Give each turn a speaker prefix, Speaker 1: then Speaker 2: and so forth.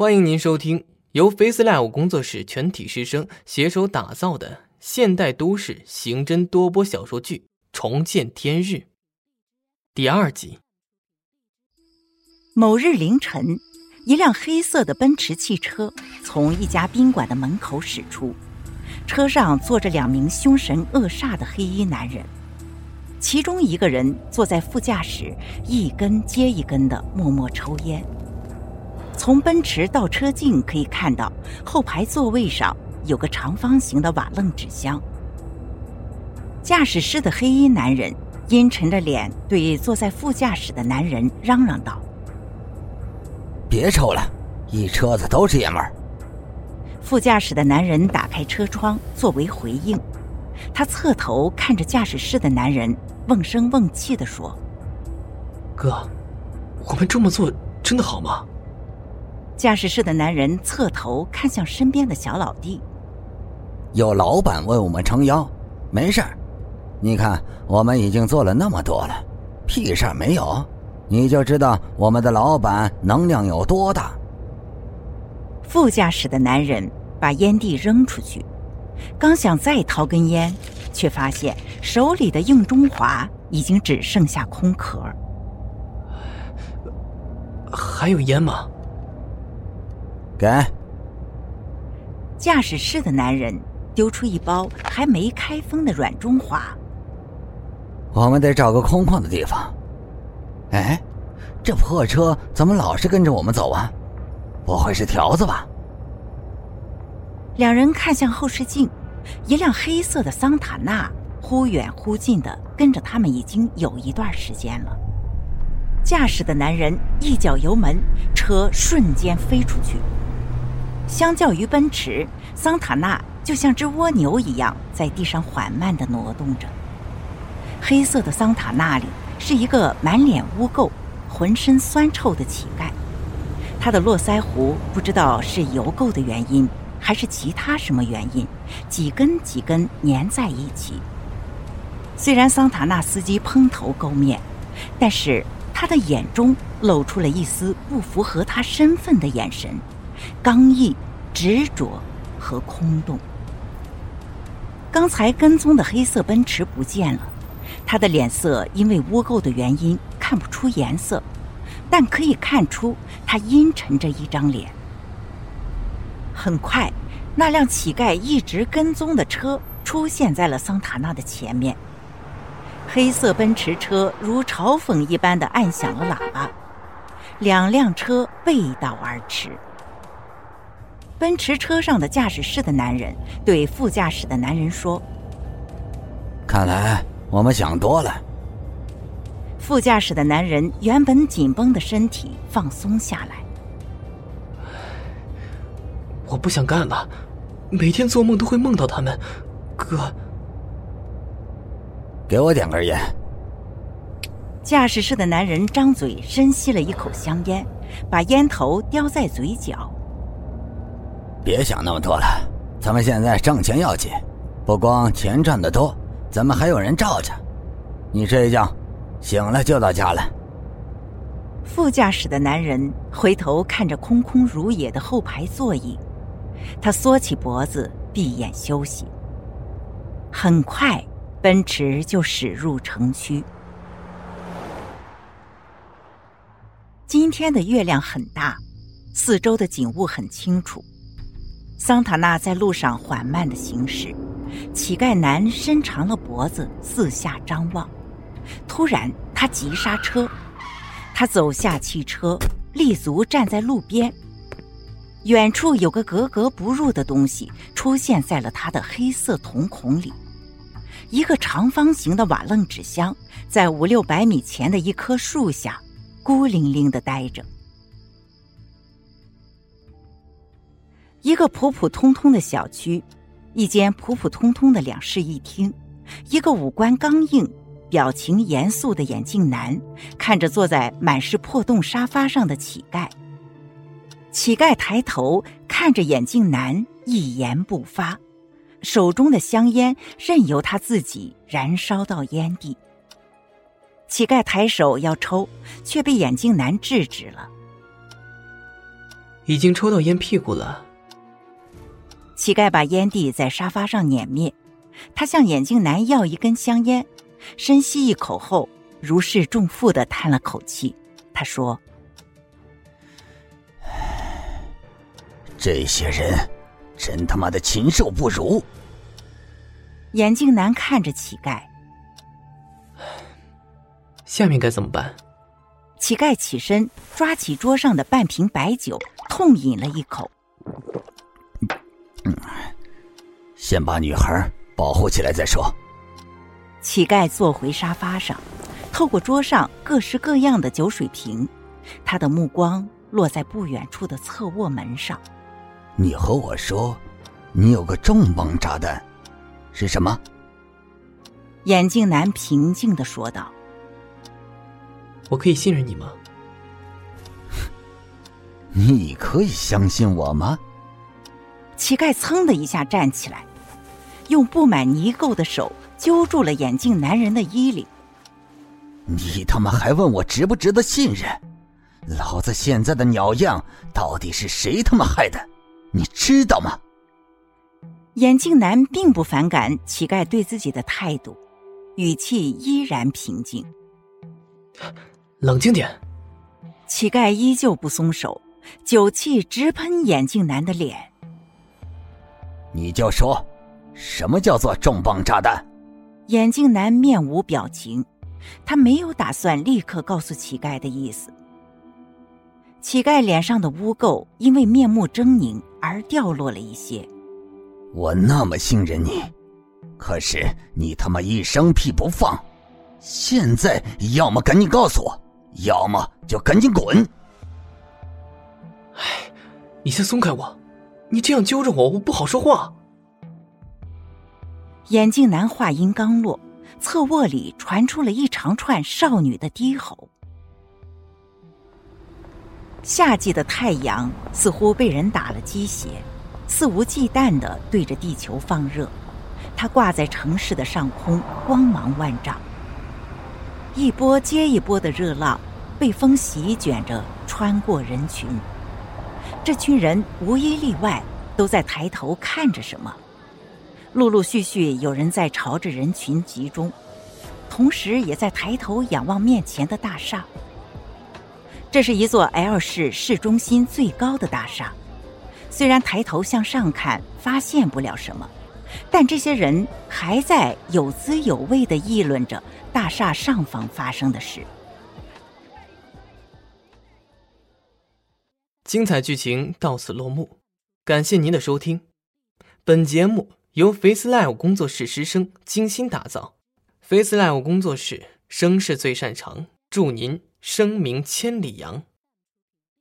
Speaker 1: 欢迎您收听由 FaceLive 工作室全体师生携手打造的现代都市刑侦多播小说剧《重见天日》第二集。
Speaker 2: 某日凌晨，一辆黑色的奔驰汽车从一家宾馆的门口驶出，车上坐着两名凶神恶煞的黑衣男人，其中一个人坐在副驾驶，一根接一根的默默抽烟。从奔驰倒车镜可以看到，后排座位上有个长方形的瓦楞纸箱。驾驶室的黑衣男人阴沉着脸对坐在副驾驶的男人嚷嚷道：“
Speaker 3: 别抽了，一车子都是爷们儿。”
Speaker 2: 副驾驶的男人打开车窗作为回应，他侧头看着驾驶室的男人，瓮声瓮气地说：“
Speaker 1: 哥，我们这么做真的好吗？”
Speaker 2: 驾驶室的男人侧头看向身边的小老弟，
Speaker 3: 有老板为我们撑腰，没事儿。你看，我们已经做了那么多了，屁事儿没有，你就知道我们的老板能量有多大。
Speaker 2: 副驾驶的男人把烟蒂扔出去，刚想再掏根烟，却发现手里的硬中华已经只剩下空壳。
Speaker 1: 还有烟吗？
Speaker 3: 给。
Speaker 2: 驾驶室的男人丢出一包还没开封的软中华。
Speaker 3: 我们得找个空旷的地方。哎，这破车怎么老是跟着我们走啊？不会是条子吧？
Speaker 2: 两人看向后视镜，一辆黑色的桑塔纳忽远忽近的跟着他们已经有一段时间了。驾驶的男人一脚油门，车瞬间飞出去。相较于奔驰，桑塔纳就像只蜗牛一样在地上缓慢地挪动着。黑色的桑塔纳里是一个满脸污垢、浑身酸臭的乞丐，他的络腮胡不知道是油垢的原因，还是其他什么原因，几根几根粘在一起。虽然桑塔纳司机蓬头垢面，但是他的眼中露出了一丝不符合他身份的眼神。刚毅、执着和空洞。刚才跟踪的黑色奔驰不见了，他的脸色因为污垢的原因看不出颜色，但可以看出他阴沉着一张脸。很快，那辆乞丐一直跟踪的车出现在了桑塔纳的前面。黑色奔驰车如嘲讽一般的按响了喇叭，两辆车背道而驰。奔驰车上的驾驶室的男人对副驾驶的男人说：“
Speaker 3: 看来我们想多了。”
Speaker 2: 副驾驶的男人原本紧绷的身体放松下来。
Speaker 1: 我不想干了，每天做梦都会梦到他们。哥，
Speaker 3: 给我点根烟。
Speaker 2: 驾驶室的男人张嘴深吸了一口香烟，把烟头叼在嘴角。
Speaker 3: 别想那么多了，咱们现在挣钱要紧，不光钱赚的多，咱们还有人罩着。你睡一觉，醒了就到家了。
Speaker 2: 副驾驶的男人回头看着空空如也的后排座椅，他缩起脖子，闭眼休息。很快，奔驰就驶入城区。今天的月亮很大，四周的景物很清楚。桑塔纳在路上缓慢的行驶，乞丐男伸长了脖子四下张望。突然，他急刹车，他走下汽车，立足站在路边。远处有个格格不入的东西出现在了他的黑色瞳孔里，一个长方形的瓦楞纸箱，在五六百米前的一棵树下，孤零零的呆着。一个普普通通的小区，一间普普通通的两室一厅，一个五官刚硬、表情严肃的眼镜男看着坐在满是破洞沙发上的乞丐。乞丐抬头看着眼镜男，一言不发，手中的香烟任由他自己燃烧到烟蒂。乞丐抬手要抽，却被眼镜男制止了。
Speaker 1: 已经抽到烟屁股了。
Speaker 2: 乞丐把烟蒂在沙发上碾灭，他向眼镜男要一根香烟，深吸一口后，如释重负的叹了口气。他说：“
Speaker 3: 这些人真他妈的禽兽不如。”
Speaker 2: 眼镜男看着乞丐，
Speaker 1: 下面该怎么办？
Speaker 2: 乞丐起身，抓起桌上的半瓶白酒，痛饮了一口。
Speaker 3: 先把女孩保护起来再说。
Speaker 2: 乞丐坐回沙发上，透过桌上各式各样的酒水瓶，他的目光落在不远处的侧卧门上。
Speaker 3: 你和我说，你有个重磅炸弹，是什么？
Speaker 2: 眼镜男平静的说道。
Speaker 1: 我可以信任你吗？
Speaker 3: 你可以相信我吗？
Speaker 2: 乞丐噌的一下站起来，用布满泥垢的手揪住了眼镜男人的衣领。
Speaker 3: 你他妈还问我值不值得信任？老子现在的鸟样到底是谁他妈害的？你知道吗？
Speaker 2: 眼镜男并不反感乞丐对自己的态度，语气依然平静。
Speaker 1: 冷静点！
Speaker 2: 乞丐依旧不松手，酒气直喷眼镜男的脸。
Speaker 3: 你就说，什么叫做重磅炸弹？
Speaker 2: 眼镜男面无表情，他没有打算立刻告诉乞丐的意思。乞丐脸上的污垢因为面目狰狞而掉落了一些。
Speaker 3: 我那么信任你，可是你他妈一声屁不放，现在要么赶紧告诉我。要么就赶紧滚！
Speaker 1: 哎，你先松开我，你这样揪着我，我不好说话。
Speaker 2: 眼镜男话音刚落，侧卧里传出了一长串少女的低吼。夏季的太阳似乎被人打了鸡血，肆无忌惮的对着地球放热，它挂在城市的上空，光芒万丈。一波接一波的热浪被风席卷着穿过人群，这群人无一例外都在抬头看着什么。陆陆续续有人在朝着人群集中，同时也在抬头仰望面前的大厦。这是一座 L 市市中心最高的大厦，虽然抬头向上看发现不了什么。但这些人还在有滋有味的议论着大厦上方发生的事。
Speaker 1: 精彩剧情到此落幕，感谢您的收听。本节目由 Face Live 工作室师生精心打造，Face Live 工作室声势最擅长，祝您声名千里扬。